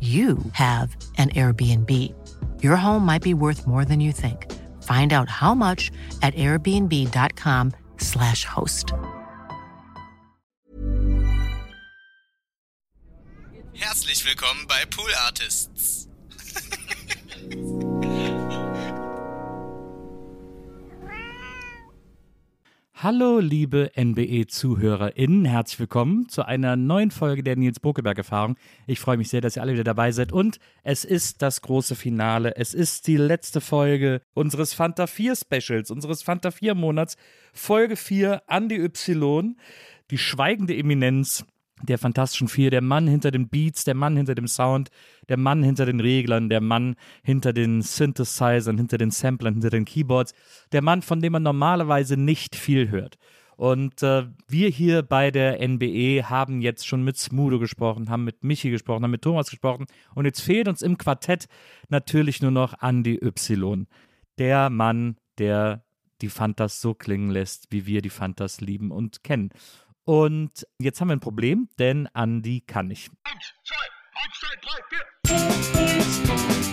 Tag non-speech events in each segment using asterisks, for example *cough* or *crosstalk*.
you have an Airbnb. Your home might be worth more than you think. Find out how much at airbnb.com/slash host. Herzlich willkommen bei Pool Artists. Hallo, liebe NBE-ZuhörerInnen, herzlich willkommen zu einer neuen Folge der Nils Bokeberg-Erfahrung. Ich freue mich sehr, dass ihr alle wieder dabei seid und es ist das große Finale. Es ist die letzte Folge unseres Fanta 4 Specials, unseres Fanta 4 Monats. Folge 4, Andy Y, die schweigende Eminenz der Fantastischen Vier, der Mann hinter den Beats, der Mann hinter dem Sound, der Mann hinter den Reglern, der Mann hinter den Synthesizern, hinter den Samplern, hinter den Keyboards, der Mann, von dem man normalerweise nicht viel hört. Und äh, wir hier bei der NBE haben jetzt schon mit Smudo gesprochen, haben mit Michi gesprochen, haben mit Thomas gesprochen und jetzt fehlt uns im Quartett natürlich nur noch Andy Y. Der Mann, der die Fantas so klingen lässt, wie wir die Fantas lieben und kennen. Und jetzt haben wir ein Problem, denn Andi kann nicht. Eins, zwei, eins, zwei, drei, vier.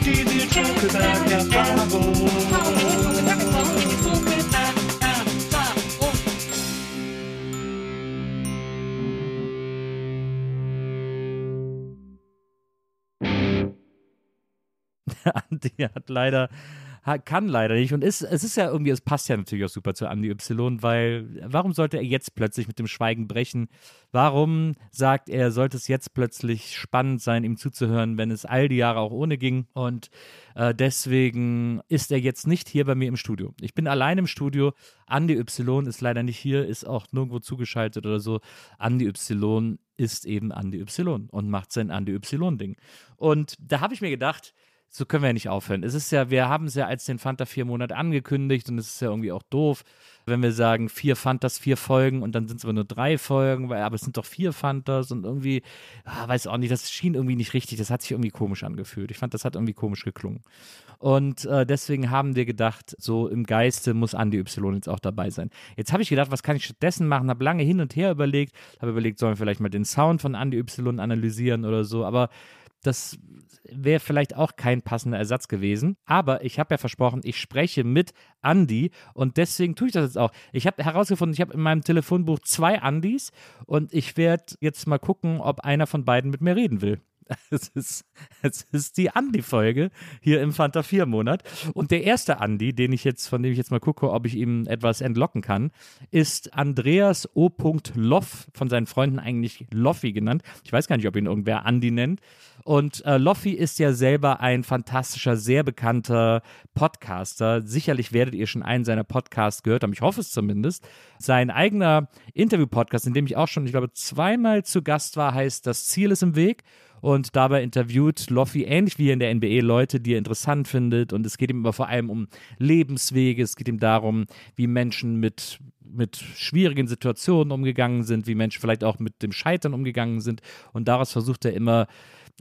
Die Nils Bokeberg Andi hat leider kann leider nicht. Und ist, es ist ja irgendwie, es passt ja natürlich auch super zu Andy Y, weil warum sollte er jetzt plötzlich mit dem Schweigen brechen? Warum sagt er, sollte es jetzt plötzlich spannend sein, ihm zuzuhören, wenn es all die Jahre auch ohne ging? Und äh, deswegen ist er jetzt nicht hier bei mir im Studio. Ich bin allein im Studio. Andy Y ist leider nicht hier, ist auch nirgendwo zugeschaltet oder so. Andy Y ist eben Andy Y und macht sein Andy Y-Ding. Und da habe ich mir gedacht, so können wir ja nicht aufhören. Es ist ja, wir haben es ja als den Fanta vier Monate angekündigt und es ist ja irgendwie auch doof, wenn wir sagen, vier Fantas, vier Folgen und dann sind es aber nur drei Folgen, weil, aber es sind doch vier Fantas und irgendwie, ah, weiß auch nicht, das schien irgendwie nicht richtig, das hat sich irgendwie komisch angefühlt. Ich fand, das hat irgendwie komisch geklungen. Und äh, deswegen haben wir gedacht, so im Geiste muss Andy Y jetzt auch dabei sein. Jetzt habe ich gedacht, was kann ich stattdessen machen? Habe lange hin und her überlegt, habe überlegt, sollen wir vielleicht mal den Sound von Andy Y analysieren oder so, aber das wäre vielleicht auch kein passender Ersatz gewesen. Aber ich habe ja versprochen, ich spreche mit Andy und deswegen tue ich das jetzt auch. Ich habe herausgefunden, ich habe in meinem Telefonbuch zwei Andys und ich werde jetzt mal gucken, ob einer von beiden mit mir reden will. *laughs* Es ist, es ist die Andi-Folge hier im Fanta 4-Monat. Und der erste Andi, den ich jetzt, von dem ich jetzt mal gucke, ob ich ihm etwas entlocken kann, ist Andreas O. Loff, von seinen Freunden eigentlich Loffi genannt. Ich weiß gar nicht, ob ihn irgendwer Andi nennt. Und äh, Loffi ist ja selber ein fantastischer, sehr bekannter Podcaster. Sicherlich werdet ihr schon einen seiner Podcasts gehört haben. Ich hoffe es zumindest. Sein eigener Interview-Podcast, in dem ich auch schon, ich glaube, zweimal zu Gast war, heißt Das Ziel ist im Weg und dabei interviewt Loffi ähnlich wie in der NBA Leute, die er interessant findet und es geht ihm aber vor allem um Lebenswege, es geht ihm darum, wie Menschen mit mit schwierigen Situationen umgegangen sind, wie Menschen vielleicht auch mit dem Scheitern umgegangen sind und daraus versucht er immer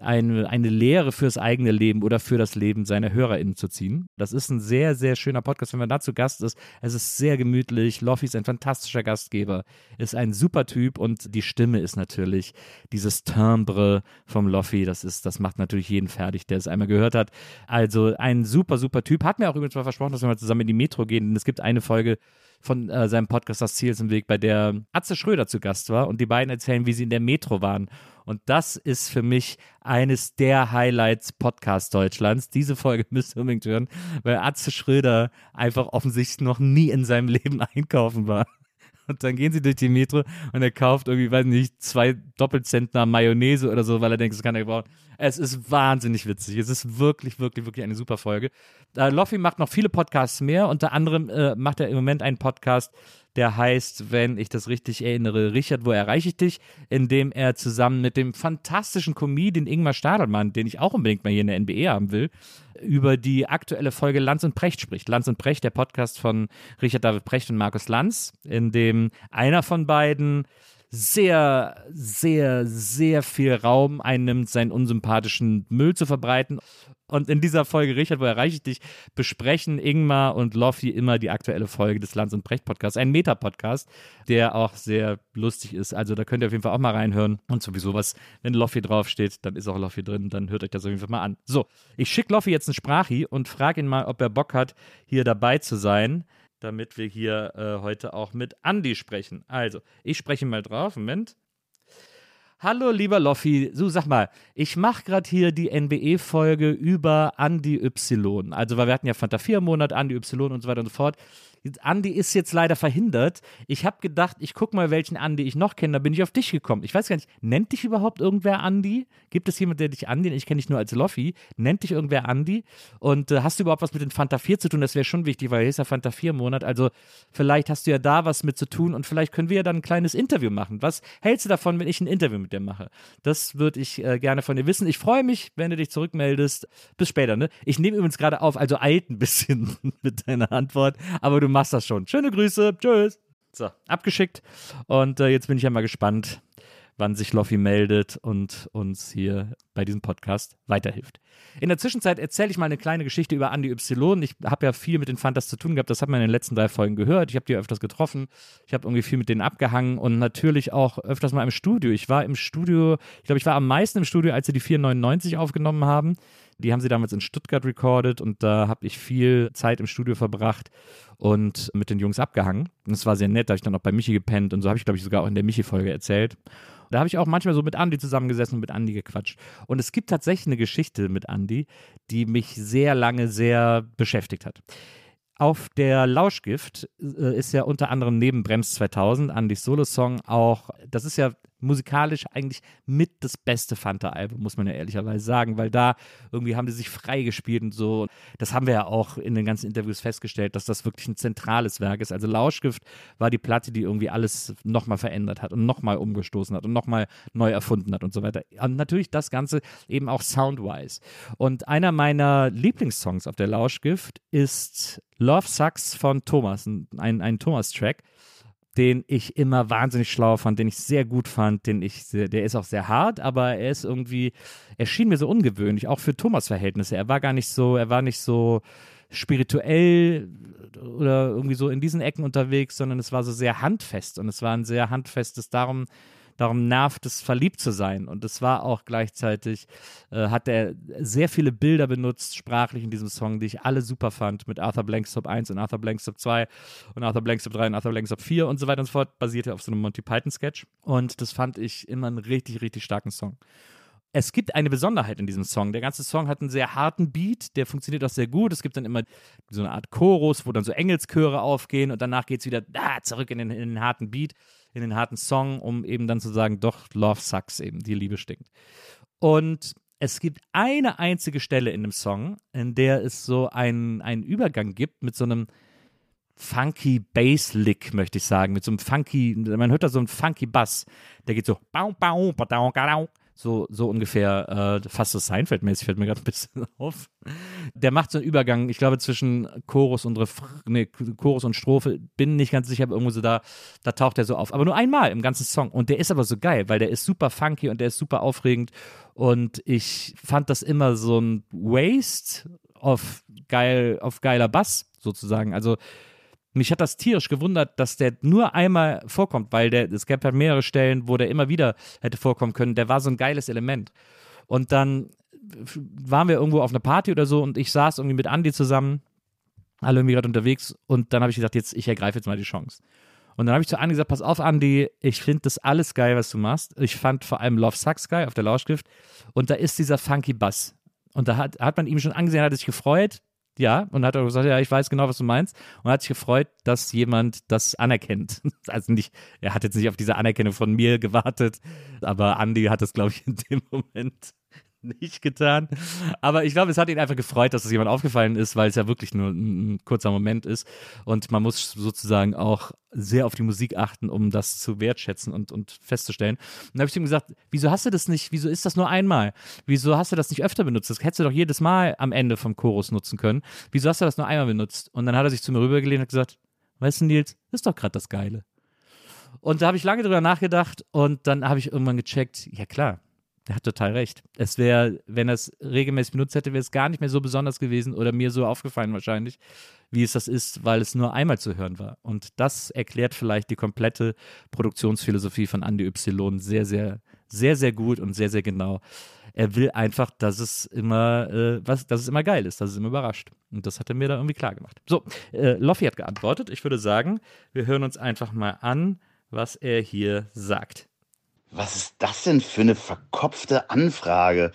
eine, eine Lehre fürs eigene Leben oder für das Leben seiner HörerInnen zu ziehen. Das ist ein sehr, sehr schöner Podcast, wenn man da zu Gast ist. Es ist sehr gemütlich. Loffi ist ein fantastischer Gastgeber, ist ein super Typ und die Stimme ist natürlich dieses Timbre vom Loffi. Das das macht natürlich jeden fertig, der es einmal gehört hat. Also ein super, super Typ. Hat mir auch übrigens mal versprochen, dass wir mal zusammen in die Metro gehen, denn es gibt eine Folge, von äh, seinem Podcast Das Ziel ist im Weg, bei der Atze Schröder zu Gast war und die beiden erzählen, wie sie in der Metro waren Und das ist für mich eines der Highlights Podcast Deutschlands. Diese Folge *laughs* müsst ihr unbedingt hören, weil Atze Schröder einfach offensichtlich noch nie in seinem Leben *laughs* einkaufen war. Und dann gehen sie durch die Metro und er kauft irgendwie, weiß nicht, zwei Doppelzentner Mayonnaise oder so, weil er denkt, das kann er gebrauchen. Es ist wahnsinnig witzig. Es ist wirklich, wirklich, wirklich eine super Folge. Äh, Loffi macht noch viele Podcasts mehr. Unter anderem äh, macht er im Moment einen Podcast, der heißt, wenn ich das richtig erinnere, Richard, wo erreiche ich dich? In dem er zusammen mit dem fantastischen Comedian Ingmar Stadelmann, den ich auch unbedingt mal hier in der NBE haben will, über die aktuelle Folge Lanz und Precht spricht. Lanz und Precht, der Podcast von Richard David Precht und Markus Lanz, in dem einer von beiden sehr, sehr, sehr viel Raum einnimmt, seinen unsympathischen Müll zu verbreiten. Und in dieser Folge, Richard, wo erreiche ich dich, besprechen Ingmar und Loffi immer die aktuelle Folge des Lanz und Brecht Podcasts. Ein Meta-Podcast, der auch sehr lustig ist. Also da könnt ihr auf jeden Fall auch mal reinhören. Und sowieso was, wenn Loffi draufsteht, dann ist auch Loffi drin. Dann hört euch das auf jeden Fall mal an. So, ich schicke Loffi jetzt einen Sprachi und frage ihn mal, ob er Bock hat, hier dabei zu sein damit wir hier äh, heute auch mit Andy sprechen. Also, ich spreche mal drauf. Moment. Hallo, lieber Loffi. So, sag mal, ich mache gerade hier die NBE-Folge über Andy Y. Also, weil wir hatten ja Fanta 4-Monat, Andy Y und so weiter und so fort. Andi ist jetzt leider verhindert. Ich habe gedacht, ich gucke mal, welchen Andi ich noch kenne. Da bin ich auf dich gekommen. Ich weiß gar nicht, nennt dich überhaupt irgendwer Andi? Gibt es jemanden, der dich Andi, ich kenne dich nur als Loffi, nennt dich irgendwer Andi? Und äh, hast du überhaupt was mit den Fanta 4 zu tun? Das wäre schon wichtig, weil hier ist ja Fanta 4 Monat. Also vielleicht hast du ja da was mit zu tun und vielleicht können wir ja dann ein kleines Interview machen. Was hältst du davon, wenn ich ein Interview mit dir mache? Das würde ich äh, gerne von dir wissen. Ich freue mich, wenn du dich zurückmeldest. Bis später, ne? Ich nehme übrigens gerade auf, also eilt ein bisschen *laughs* mit deiner Antwort, aber du machst das schon. Schöne Grüße. Tschüss. So, abgeschickt. Und äh, jetzt bin ich ja mal gespannt, wann sich Loffi meldet und uns hier bei diesem Podcast weiterhilft. In der Zwischenzeit erzähle ich mal eine kleine Geschichte über Andy Y. Ich habe ja viel mit den Fantas zu tun gehabt, das hat man in den letzten drei Folgen gehört. Ich habe die öfters getroffen, ich habe irgendwie viel mit denen abgehangen und natürlich auch öfters mal im Studio. Ich war im Studio, ich glaube, ich war am meisten im Studio, als sie die 499 aufgenommen haben. Die haben sie damals in Stuttgart recorded und da habe ich viel Zeit im Studio verbracht und mit den Jungs abgehangen. Und es war sehr nett, da habe ich dann auch bei Michi gepennt und so habe ich, glaube ich, sogar auch in der Michi-Folge erzählt. Da habe ich auch manchmal so mit Andy zusammengesessen und mit Andy gequatscht. Und es gibt tatsächlich eine Geschichte mit Andy, die mich sehr lange sehr beschäftigt hat. Auf der Lauschgift äh, ist ja unter anderem neben Brems 2000, Andys Solo-Song, auch, das ist ja musikalisch eigentlich mit das beste Fanta-Album, muss man ja ehrlicherweise sagen, weil da irgendwie haben die sich freigespielt und so. Das haben wir ja auch in den ganzen Interviews festgestellt, dass das wirklich ein zentrales Werk ist. Also Lauschgift war die Platte, die irgendwie alles nochmal verändert hat und nochmal umgestoßen hat und nochmal neu erfunden hat und so weiter. Und natürlich das Ganze eben auch soundwise. Und einer meiner Lieblingssongs auf der Lauschgift ist Love Sucks von Thomas, ein, ein Thomas-Track den ich immer wahnsinnig schlau fand, den ich sehr gut fand, den ich der ist auch sehr hart, aber er ist irgendwie, er schien mir so ungewöhnlich, auch für Thomas Verhältnisse. Er war gar nicht so, er war nicht so spirituell oder irgendwie so in diesen Ecken unterwegs, sondern es war so sehr handfest und es war ein sehr handfestes, darum darum nervt es, verliebt zu sein. Und es war auch gleichzeitig, äh, hat er sehr viele Bilder benutzt, sprachlich in diesem Song, die ich alle super fand, mit Arthur Blankstop 1 und Arthur Blankstop 2 und Arthur Blankstop 3 und Arthur Blankstop 4 und so weiter und so fort, basierte auf so einem Monty Python-Sketch. Und das fand ich immer einen richtig, richtig starken Song es gibt eine Besonderheit in diesem Song. Der ganze Song hat einen sehr harten Beat, der funktioniert auch sehr gut. Es gibt dann immer so eine Art Chorus, wo dann so Engelschöre aufgehen und danach geht es wieder ah, zurück in den, in den harten Beat in den harten Song, um eben dann zu sagen, doch, Love sucks eben, die Liebe stinkt. Und es gibt eine einzige Stelle in dem Song, in der es so einen, einen Übergang gibt mit so einem funky Bass-Lick, möchte ich sagen, mit so einem funky, man hört da so einen funky Bass, der geht so so, so ungefähr, äh, fast so Seinfeld-mäßig, fällt mir gerade ein bisschen *laughs* auf. Der macht so einen Übergang, ich glaube, zwischen Chorus und Ref nee, Chorus und Strophe, bin nicht ganz sicher, aber irgendwo so da, da taucht er so auf. Aber nur einmal im ganzen Song. Und der ist aber so geil, weil der ist super funky und der ist super aufregend. Und ich fand das immer so ein Waste auf geil, auf geiler Bass, sozusagen. Also mich hat das tierisch gewundert, dass der nur einmal vorkommt, weil der, es gab halt mehrere Stellen, wo der immer wieder hätte vorkommen können. Der war so ein geiles Element. Und dann waren wir irgendwo auf einer Party oder so und ich saß irgendwie mit Andy zusammen, alle irgendwie gerade unterwegs und dann habe ich gesagt, jetzt, ich ergreife jetzt mal die Chance. Und dann habe ich zu Andi gesagt, pass auf, Andi, ich finde das alles geil, was du machst. Ich fand vor allem Love Sucks geil auf der Lauschgift. Und da ist dieser funky Bass. Und da hat, hat man ihm schon angesehen, hat sich gefreut. Ja, und hat auch gesagt, ja, ich weiß genau, was du meinst. Und hat sich gefreut, dass jemand das anerkennt. *laughs* Also nicht, er hat jetzt nicht auf diese Anerkennung von mir gewartet, aber Andi hat das, glaube ich, in dem Moment nicht getan. Aber ich glaube, es hat ihn einfach gefreut, dass es jemand aufgefallen ist, weil es ja wirklich nur ein, kurzer Moment ist. Und man muss sozusagen auch sehr auf die Musik achten, um das zu wertschätzen und, und festzustellen. Und dann habe ich ihm gesagt, wieso hast du das nicht, wieso ist das nur einmal? Wieso hast du das nicht öfter benutzt? Das hättest du doch jedes Mal am Ende vom Chorus nutzen können. Wieso hast du das nur einmal benutzt? Und dann hat er sich zu mir rübergelehnt und gesagt, weißt du, Nils, das ist doch gerade das Geile. Und da habe ich lange drüber nachgedacht und dann habe ich irgendwann gecheckt, ja klar, der hat total recht. Es wäre, wenn er es regelmäßig benutzt hätte, wäre es gar nicht mehr so besonders gewesen oder mir so aufgefallen wahrscheinlich, wie es das ist, weil es nur einmal zu hören war. Und das erklärt vielleicht die komplette Produktionsphilosophie von Andy Y sehr, sehr, sehr, sehr gut und sehr, sehr genau. Er will einfach, dass es immer, äh, was, dass es immer geil ist, dass es immer überrascht. Und das hat er mir da irgendwie klar gemacht. So, äh, Loffi hat geantwortet. Ich würde sagen, wir hören uns einfach mal an, was er hier sagt. Was ist das denn für eine verkopfte Anfrage?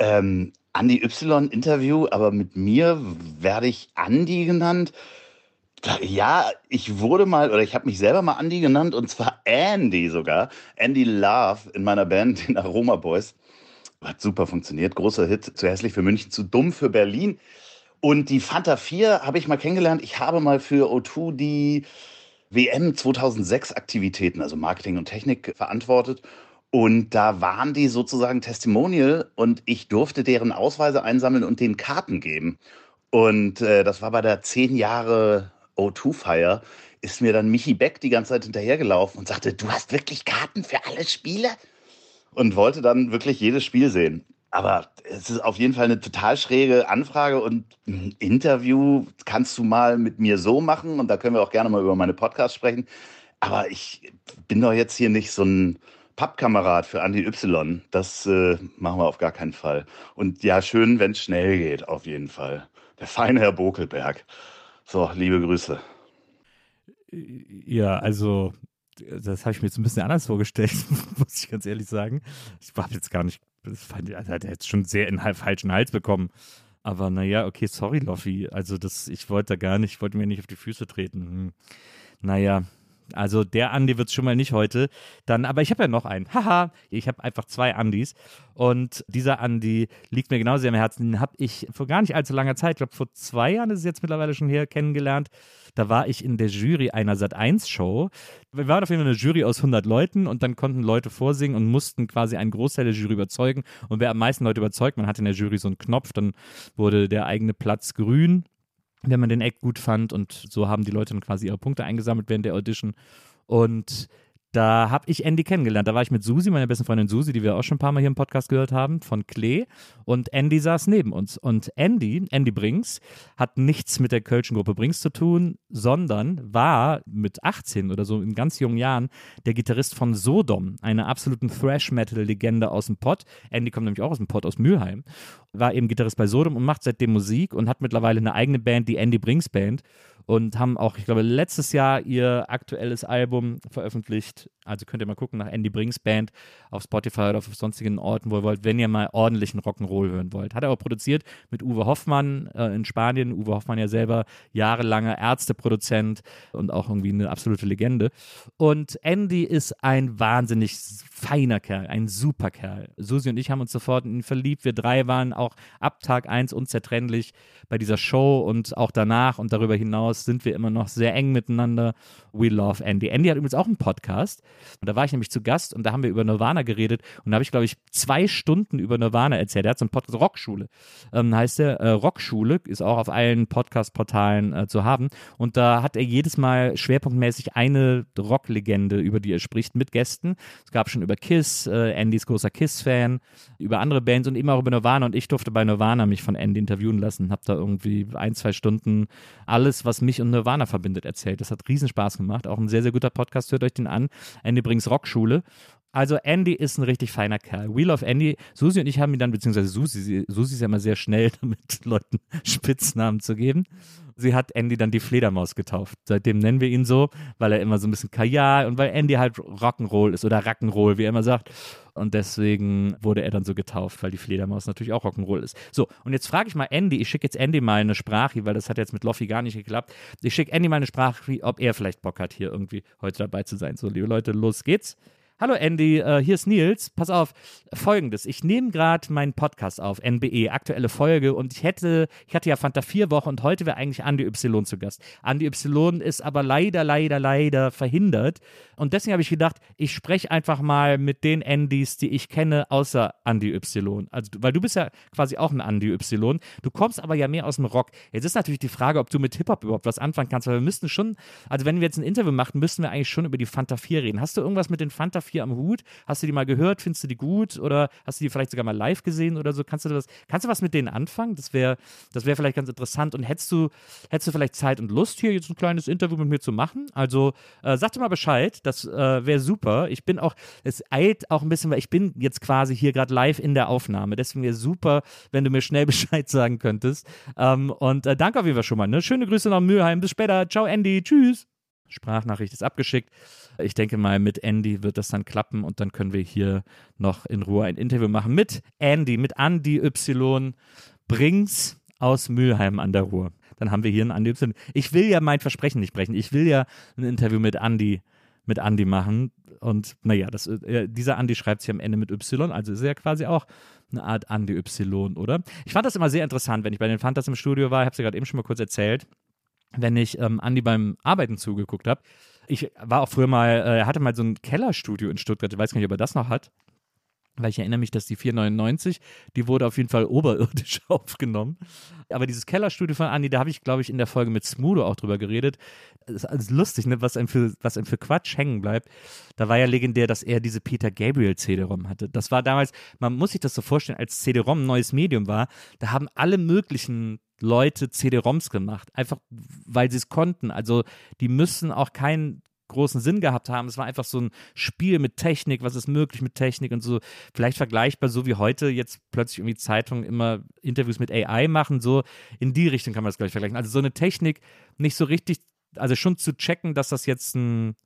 Ähm, Andi Y Interview, aber mit mir werde ich Andi genannt. Ja, ich wurde mal, oder ich habe mich selber mal Andi genannt, und zwar Andy sogar. Andy Love in meiner Band, den Aroma Boys. Hat super funktioniert. Großer Hit. Zu hässlich für München, zu dumm für Berlin. Und die Fanta 4 habe ich mal kennengelernt. Ich habe mal für O2 die WM 2006 Aktivitäten, also Marketing und Technik, verantwortet. Und da waren die sozusagen Testimonial und ich durfte deren Ausweise einsammeln und den Karten geben. Und äh, das war bei der zehn Jahre O2-Feier, ist mir dann Michi Beck die ganze Zeit hinterhergelaufen und sagte, du hast wirklich Karten für alle Spiele? Und wollte dann wirklich jedes Spiel sehen. Aber es ist auf jeden Fall eine total schräge Anfrage und ein Interview kannst du mal mit mir so machen und da können wir auch gerne mal über meine Podcasts sprechen. Aber ich bin doch jetzt hier nicht so ein Pappkamerad für Andy Y. Das äh, machen wir auf gar keinen Fall. Und ja, schön, wenn es schnell geht, auf jeden Fall. Der feine Herr Bokelberg. So, liebe Grüße. Ja, also das habe ich mir jetzt ein bisschen anders vorgestellt, *laughs* muss ich ganz ehrlich sagen. Ich habe jetzt gar nicht das fand ich, also hat er jetzt schon sehr in den falschen Hals bekommen. Aber naja, okay, sorry, Loffi. Also das, ich wollte da gar nicht, ich wollte mir nicht auf die Füße treten. Hm. Naja, also der Andi wird es schon mal nicht heute. Dann, aber ich habe ja noch einen. Haha, ich habe einfach zwei Andis. Und dieser Andi liegt mir genau sehr am Herzen. Den habe ich vor gar nicht allzu langer Zeit, ich glaube vor zwei Jahren ist es jetzt mittlerweile schon her, kennengelernt. Da war ich in der Jury einer Sat1-Show. Wir waren auf jeden Fall eine Jury aus 100 Leuten und dann konnten Leute vorsingen und mussten quasi einen Großteil der Jury überzeugen. Und wer am meisten Leute überzeugt, man hatte in der Jury so einen Knopf, dann wurde der eigene Platz grün wenn man den Act gut fand. Und so haben die Leute dann quasi ihre Punkte eingesammelt während der Audition. Und da habe ich Andy kennengelernt. Da war ich mit Susi, meiner besten Freundin Susi, die wir auch schon ein paar Mal hier im Podcast gehört haben, von Klee. Und Andy saß neben uns. Und Andy, Andy Brinks, hat nichts mit der Kölschen Gruppe Brinks zu tun, sondern war mit 18 oder so in ganz jungen Jahren der Gitarrist von Sodom, einer absoluten Thrash-Metal-Legende aus dem Pott. Andy kommt nämlich auch aus dem Pott, aus Mülheim. War eben Gitarrist bei Sodom und macht seitdem Musik und hat mittlerweile eine eigene Band, die Andy Brinks Band und haben auch, ich glaube, letztes Jahr ihr aktuelles Album veröffentlicht. Also könnt ihr mal gucken nach Andy Brings Band auf Spotify oder auf sonstigen Orten, wo ihr wollt, wenn ihr mal ordentlichen Rock'n'Roll hören wollt. Hat er auch produziert mit Uwe Hoffmann äh, in Spanien. Uwe Hoffmann ja selber jahrelanger Ärzteproduzent und auch irgendwie eine absolute Legende. Und Andy ist ein wahnsinnig feiner Kerl, ein super Kerl. Susi und ich haben uns sofort in ihn verliebt. Wir drei waren auch ab Tag 1 unzertrennlich bei dieser Show und auch danach und darüber hinaus sind wir immer noch sehr eng miteinander. We love Andy. Andy hat übrigens auch einen Podcast und da war ich nämlich zu Gast und da haben wir über Nirvana geredet und da habe ich, glaube ich, zwei Stunden über Nirvana erzählt. Er hat so einen Podcast, Rockschule ähm, heißt der. Äh, Rockschule ist auch auf allen Podcast-Portalen äh, zu haben und da hat er jedes Mal schwerpunktmäßig eine Rocklegende, über die er spricht, mit Gästen. Es gab schon über Kiss, äh, Andy ist großer Kiss-Fan, über andere Bands und immer auch über Nirvana und ich durfte bei Nirvana mich von Andy interviewen lassen, habe da irgendwie ein, zwei Stunden alles, was mich und Nirvana verbindet, erzählt. Das hat riesen Spaß gemacht. Auch ein sehr, sehr guter Podcast. Hört euch den an. Andy Brings Rockschule. Also Andy ist ein richtig feiner Kerl. We love Andy. Susi und ich haben ihn dann, beziehungsweise Susi, Susi ist ja immer sehr schnell *laughs* damit, Leuten Spitznamen zu geben. Sie hat Andy dann die Fledermaus getauft. Seitdem nennen wir ihn so, weil er immer so ein bisschen Kajal und weil Andy halt Rock'n'Roll ist oder Rock'n'Roll, wie er immer sagt. Und deswegen wurde er dann so getauft, weil die Fledermaus natürlich auch Rock'n'Roll ist. So, und jetzt frage ich mal Andy, ich schicke jetzt Andy mal eine Sprache, weil das hat jetzt mit Loffi gar nicht geklappt. Ich schicke Andy mal eine Sprache, ob er vielleicht Bock hat, hier irgendwie heute dabei zu sein. So, liebe Leute, los geht's. Hallo Andy, äh, hier ist Nils. Pass auf, folgendes. Ich nehme gerade meinen Podcast auf, NBE, aktuelle Folge, und ich hätte, ich hatte ja Fanta 4 Wochen und heute wäre eigentlich Andy Y zu Gast. Andy Y ist aber leider, leider, leider verhindert. Und deswegen habe ich gedacht, ich spreche einfach mal mit den Andys, die ich kenne, außer Andy Y. Also, weil du bist ja quasi auch ein Andy Y. Du kommst aber ja mehr aus dem Rock. Jetzt ist natürlich die Frage, ob du mit Hip-Hop überhaupt was anfangen kannst, weil wir müssten schon, also wenn wir jetzt ein Interview machen, müssten wir eigentlich schon über die Fanta 4 reden. Hast du irgendwas mit den Fanta 4 am Hut? Hast du die mal gehört? Findest du die gut? Oder hast du die vielleicht sogar mal live gesehen oder so? Kannst du das, kannst du was mit denen anfangen? Das wäre das wär vielleicht ganz interessant. Und hättest du, hättest du vielleicht Zeit und Lust, hier jetzt ein kleines Interview mit mir zu machen? Also äh, sag dir mal Bescheid, das äh, wäre super. Ich bin auch, es eilt auch ein bisschen, weil ich bin jetzt quasi hier gerade live in der Aufnahme. Deswegen wäre super, wenn du mir schnell *laughs* Bescheid sagen könntest. Ähm, und äh, danke auf jeden Fall schon mal. Ne? Schöne Grüße nach Mülheim. Bis später. Ciao, Andy. Tschüss. Sprachnachricht ist abgeschickt. Ich denke mal, mit Andy wird das dann klappen und dann können wir hier noch in Ruhe ein Interview machen mit Andy, mit Andy Y. Brings aus Mülheim an der Ruhr. Dann haben wir hier einen Andy Y. Ich will ja mein Versprechen nicht brechen. Ich will ja ein Interview mit Andy, mit Andy machen. Und naja, das, äh, dieser Andy schreibt sich am Ende mit Y, also ist er quasi auch eine Art Andy Y, oder? Ich fand das immer sehr interessant, wenn ich bei den Fantas im Studio war, ich habe es ja gerade eben schon mal kurz erzählt wenn ich ähm, Andi beim Arbeiten zugeguckt habe. Ich war auch früher mal, äh, er hatte mal so ein Kellerstudio in Stuttgart, ich weiß gar nicht, ob er das noch hat. Weil ich erinnere mich, dass die 499, die wurde auf jeden Fall oberirdisch *laughs* aufgenommen. Aber dieses Kellerstudio von Andi, da habe ich, glaube ich, in der Folge mit Smudo auch drüber geredet. Das ist alles lustig, ne? was, einem für, was einem für Quatsch hängen bleibt. Da war ja legendär, dass er diese Peter Gabriel CD-ROM hatte. Das war damals, man muss sich das so vorstellen, als CD-ROM ein neues Medium war, da haben alle möglichen Leute CD-ROMs gemacht, einfach weil sie es konnten. Also die müssen auch keinen großen Sinn gehabt haben. Es war einfach so ein Spiel mit Technik, was ist möglich mit Technik und so. Vielleicht vergleichbar, so wie heute jetzt plötzlich irgendwie Zeitungen immer Interviews mit AI machen, so in die Richtung kann man das gleich vergleichen. Also so eine Technik nicht so richtig, also schon zu checken, dass das jetzt ein,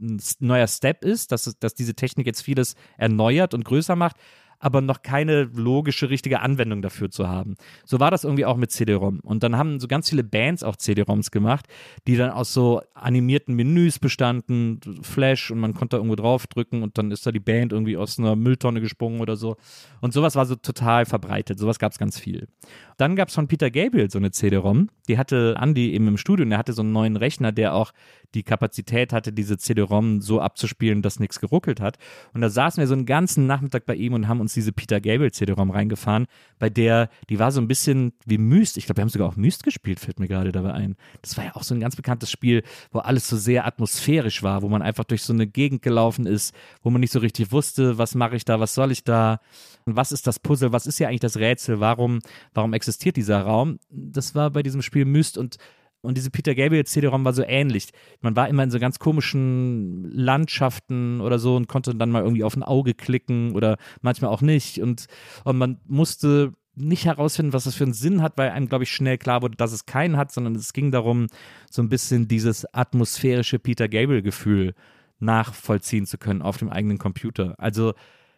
ein neuer Step ist, dass, dass diese Technik jetzt vieles erneuert und größer macht, aber noch keine logische, richtige Anwendung dafür zu haben. So war das irgendwie auch mit CD-ROM. Und dann haben so ganz viele Bands auch CD-ROMs gemacht, die dann aus so animierten Menüs bestanden, Flash und man konnte da irgendwo draufdrücken und dann ist da die Band irgendwie aus einer Mülltonne gesprungen oder so. Und sowas war so total verbreitet. Sowas gab es ganz viel. Dann gab es von Peter Gabriel so eine CD-ROM. Die hatte Andy eben im Studio und er hatte so einen neuen Rechner, der auch die Kapazität hatte, diese CD-ROM so abzuspielen, dass nichts geruckelt hat. Und da saßen wir so einen ganzen Nachmittag bei ihm und haben uns diese Peter Gabriel CD-ROM reingefahren, bei der, die war so ein bisschen wie Myst. Ich glaube, wir haben sogar auch Myst gespielt, fällt mir gerade dabei ein. Das war ja auch so ein ganz bekanntes Spiel, wo alles so sehr atmosphärisch war, wo man einfach durch so eine Gegend gelaufen ist, wo man nicht so richtig wusste, was mache ich da, was soll ich da, was ist das Puzzle, was ist ja eigentlich das Rätsel, warum, warum existiert dieser Raum? Das war bei diesem Spiel Myst und und diese Peter Gabriel CD-ROM war so ähnlich. Man war immer in so ganz komischen Landschaften oder so und konnte dann mal irgendwie auf ein Auge klicken oder manchmal auch nicht. Und, und man musste nicht herausfinden, was das für einen Sinn hat, weil einem, glaube ich, schnell klar wurde, dass es keinen hat, sondern es ging darum, so ein bisschen dieses atmosphärische Peter Gabriel-Gefühl nachvollziehen zu können auf dem eigenen Computer. Also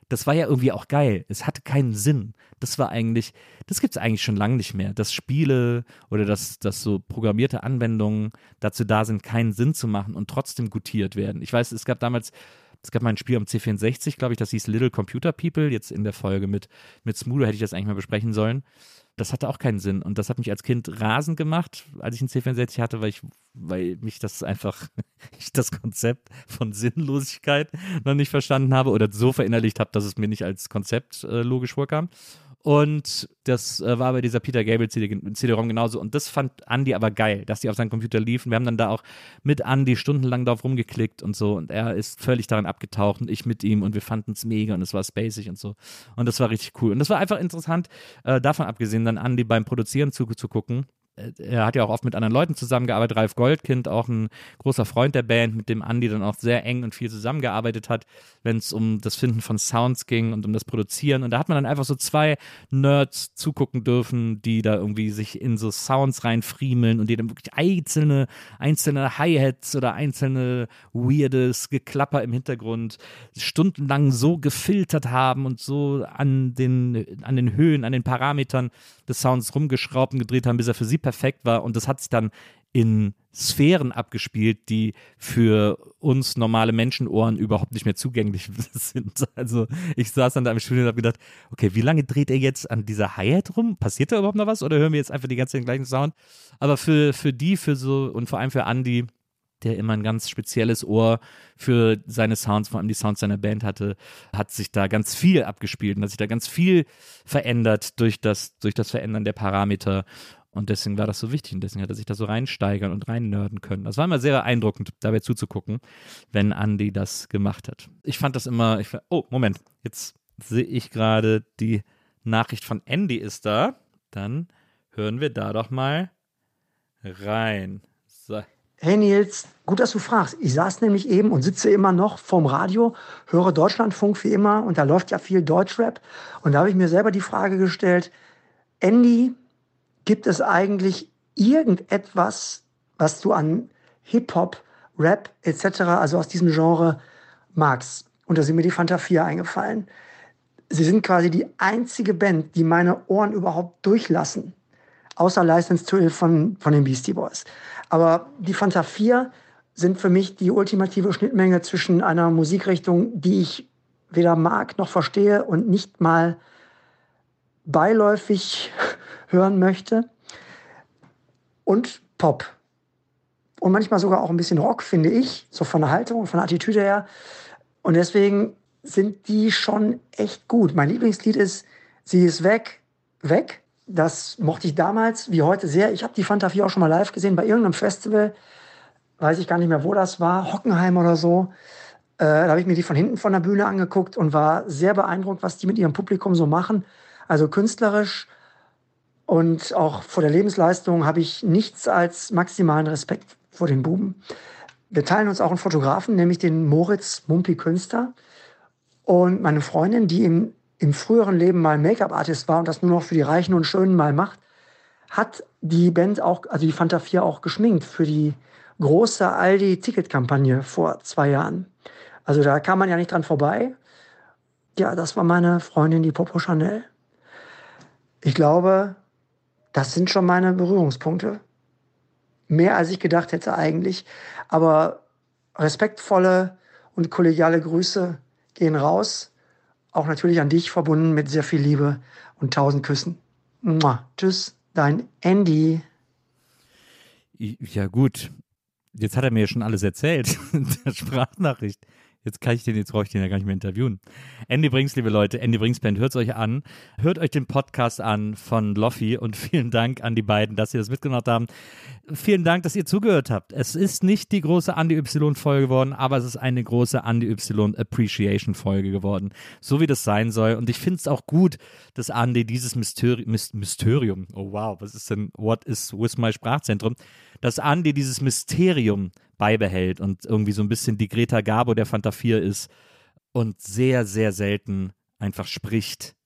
das war ja irgendwie auch geil. Es hatte keinen Sinn. Das war eigentlich, das gibt es eigentlich schon lange nicht mehr, dass Spiele oder dass, dass so programmierte Anwendungen dazu da sind, keinen Sinn zu machen und trotzdem gutiert werden. Ich weiß, es gab damals, es gab mal ein Spiel am C64, glaube ich, das hieß Little Computer People. Jetzt in der Folge mit, mit Smudo hätte ich das eigentlich mal besprechen sollen das hatte auch keinen Sinn. Und das hat mich als Kind rasend gemacht, als ich einen C64 hatte, weil ich, weil mich das einfach, *laughs* ich das Konzept von Sinnlosigkeit noch nicht verstanden habe oder so verinnerlicht habe, dass es mir nicht als Konzept äh, logisch vorkam. Und das äh, war bei dieser Peter Gable CD-ROM genauso. Und das fand Andy aber geil, dass die auf seinem Computer liefen. Wir haben dann da auch mit Andy stundenlang drauf rumgeklickt und so. Und er ist völlig daran abgetaucht und ich mit ihm. Und wir fanden es mega und es war spacig und so. Und das war richtig cool. Und das war einfach interessant, äh, davon abgesehen, dann Andy beim Produzieren zuzugucken äh, er hat ja auch oft mit anderen Leuten zusammengearbeitet. Ralf Goldkind, auch ein großer Freund der Band, mit dem Andy dann auch sehr eng und viel zusammengearbeitet hat, wenn es um das Finden von Sounds ging und um das Produzieren. Und da hat man dann einfach so zwei Nerds zugucken dürfen, die da irgendwie sich in so Sounds reinfriemeln und die dann wirklich einzelne, einzelne Hi-Hats oder einzelne weirdes Geklapper im Hintergrund stundenlang so gefiltert haben und so an den, an den Höhen, an den Parametern des Sounds rumgeschraubt und gedreht haben, bis er für sie perfekt war. Und das hat sich dann in Sphären abgespielt, die für uns normale Menschenohren überhaupt nicht mehr zugänglich *laughs* sind. Also ich saß dann da im Studio und habe gedacht, okay, wie lange dreht er jetzt an dieser Hi-Hat rum? Passiert da überhaupt noch was oder hören wir jetzt einfach die ganze Zeit den gleichen Sound? Aber für, für die, für so und vor allem für Andy, der immer ein ganz spezielles Ohr für seine Sounds, vor allem die Sounds seiner Band hatte, hat sich da ganz viel abgespielt und hat sich da ganz viel verändert durch das, durch das Verändern der Parameter. Und deswegen war das so wichtig und deswegen hat er sich da so reinsteigern und reinnörden können. Das war immer sehr beeindruckend, dabei zuzugucken, wenn Andy das gemacht hat. Ich fand das immer, ich, oh, Moment, jetzt sehe ich gerade, die Nachricht von Andy ist da. Dann hören wir da doch mal rein. So. Hey Nils, gut, dass du fragst. Ich saß nämlich eben und sitze immer noch vorm Radio, höre Deutschlandfunk wie immer und da läuft ja viel Deutschrap. Und da habe ich mir selber die Frage gestellt, Andy, gibt es eigentlich irgendetwas, was du an Hip-Hop, Rap etc., also aus diesem Genre magst? Und da sind mir die Fanta 4 eingefallen. Sie sind quasi die einzige Band, die meine Ohren überhaupt durchlassen. Außer License to Ill von, von den Beastie Boys. Aber die Fanta 4 sind für mich die ultimative Schnittmenge zwischen einer Musikrichtung, die ich weder mag noch verstehe und nicht mal beiläufig *laughs* hören möchte. Und Pop. Und manchmal sogar auch ein bisschen Rock, finde ich, so von der Haltung und von der Attitüde her. Und deswegen sind die schon echt gut. Mein Lieblingslied ist Sie ist weg, weg. Das mochte ich damals wie heute sehr. Ich habe die Fanta 4 auch schon mal live gesehen bei irgendeinem Festival. Weiß ich gar nicht mehr, wo das war. Hockenheim oder so. Äh, da habe ich mir die von hinten von der Bühne angeguckt und war sehr beeindruckt, was die mit ihrem Publikum so machen. Also künstlerisch und auch vor der Lebensleistung habe ich nichts als maximalen Respekt vor den Buben. Wir teilen uns auch einen Fotografen, nämlich den Moritz Mumpi Künster. Und meine Freundin, die im, im früheren Leben mal Make-up-Artist war und das nur noch für die Reichen und Schönen mal macht, hat die Band auch, also die Fanta 4 auch geschminkt für die große Aldi-Ticket-Kampagne vor zwei Jahren. Also da kam man ja nicht dran vorbei. Ja, das war meine Freundin, die Popo Chanel. Ich glaube, das sind schon meine Berührungspunkte. Mehr als ich gedacht hätte eigentlich. Aber respektvolle und kollegiale Grüße gehen raus. Auch natürlich an dich, verbunden mit sehr viel Liebe und tausend Küssen. Mua. Tschüss, dein Andy. Ja, gut. Jetzt hat er mir schon alles erzählt. *laughs* Der Sprachnachricht. Jetzt kann ich den, jetzt brauche ich den ja gar nicht mehr interviewen. Andy Brings, liebe Leute, Andy Brings Band, hört es euch an. Hört euch den Podcast an von Loffi und *laughs* vielen Dank an die beiden, dass sie das mitgemacht haben. Vielen Dank, dass ihr zugehört habt. Es ist nicht die große Andy Y-Folge geworden, aber es ist eine große Andy Y Appreciation-Folge geworden. So wie das sein soll. Und ich finde es auch gut, dass Andy dieses Mysteri Mysterium, oh wow, was ist denn, what is with my Sprachzentrum, dass Andy dieses Mysterium beibehält und irgendwie so ein bisschen die Greta Garbo der Fanta 4 ist und sehr, sehr selten einfach spricht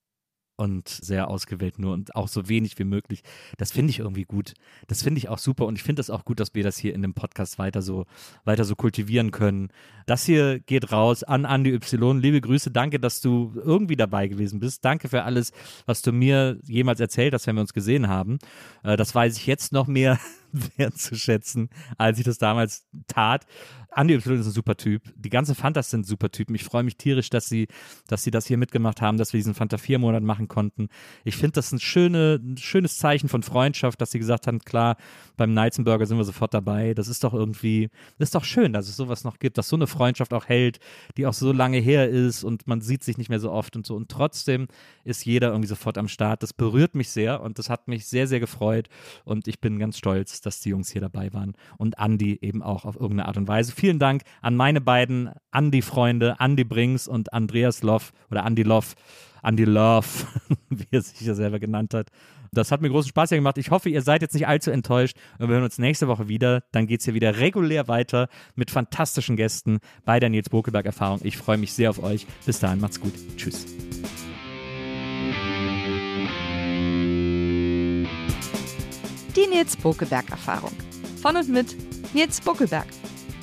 und sehr ausgewählt nur und auch so wenig wie möglich. Das finde ich irgendwie gut. Das finde ich auch super und ich finde es auch gut, dass wir das hier in dem Podcast weiter so, weiter so kultivieren können. Das hier geht raus an Andi Y. Liebe Grüße, danke, dass du irgendwie dabei gewesen bist. Danke für alles, was du mir jemals erzählt hast, wenn wir uns gesehen haben. Äh, das weiß ich jetzt noch mehr *laughs* *laughs* wertzuschätzen, als ich das damals tat. Andi Y ist ein super Typ. Die ganzen Fantas sind super Typen. Ich freue mich tierisch, dass sie, dass sie das hier mitgemacht haben, dass wir diesen Fanta 4 Monat machen konnten. Ich finde das ein, schöne, ein schönes Zeichen von Freundschaft, dass sie gesagt haben, klar, beim Neizenburger sind wir sofort dabei. Das ist doch irgendwie, das ist doch schön, dass es sowas noch gibt, dass so eine Freundschaft auch hält, die auch so lange her ist und man sieht sich nicht mehr so oft und so. Und trotzdem ist jeder irgendwie sofort am Start. Das berührt mich sehr und das hat mich sehr, sehr gefreut. Und ich bin ganz stolz, dass die Jungs hier dabei waren und Andi eben auch auf irgendeine Art und Weise. Vielen Dank an meine beiden Andi-Freunde, Andi Brings und Andreas Loff oder Andy Loff, Andy Love, *laughs* wie er sich ja selber genannt hat. Das hat mir großen Spaß gemacht. Ich hoffe, ihr seid jetzt nicht allzu enttäuscht. Und wir hören uns nächste Woche wieder. Dann geht es hier wieder regulär weiter mit fantastischen Gästen bei der Nils Bokelberg-Erfahrung. Ich freue mich sehr auf euch. Bis dahin, macht's gut. Tschüss. Die Nils Bokelberg-Erfahrung. Von und mit Nils Bokelberg.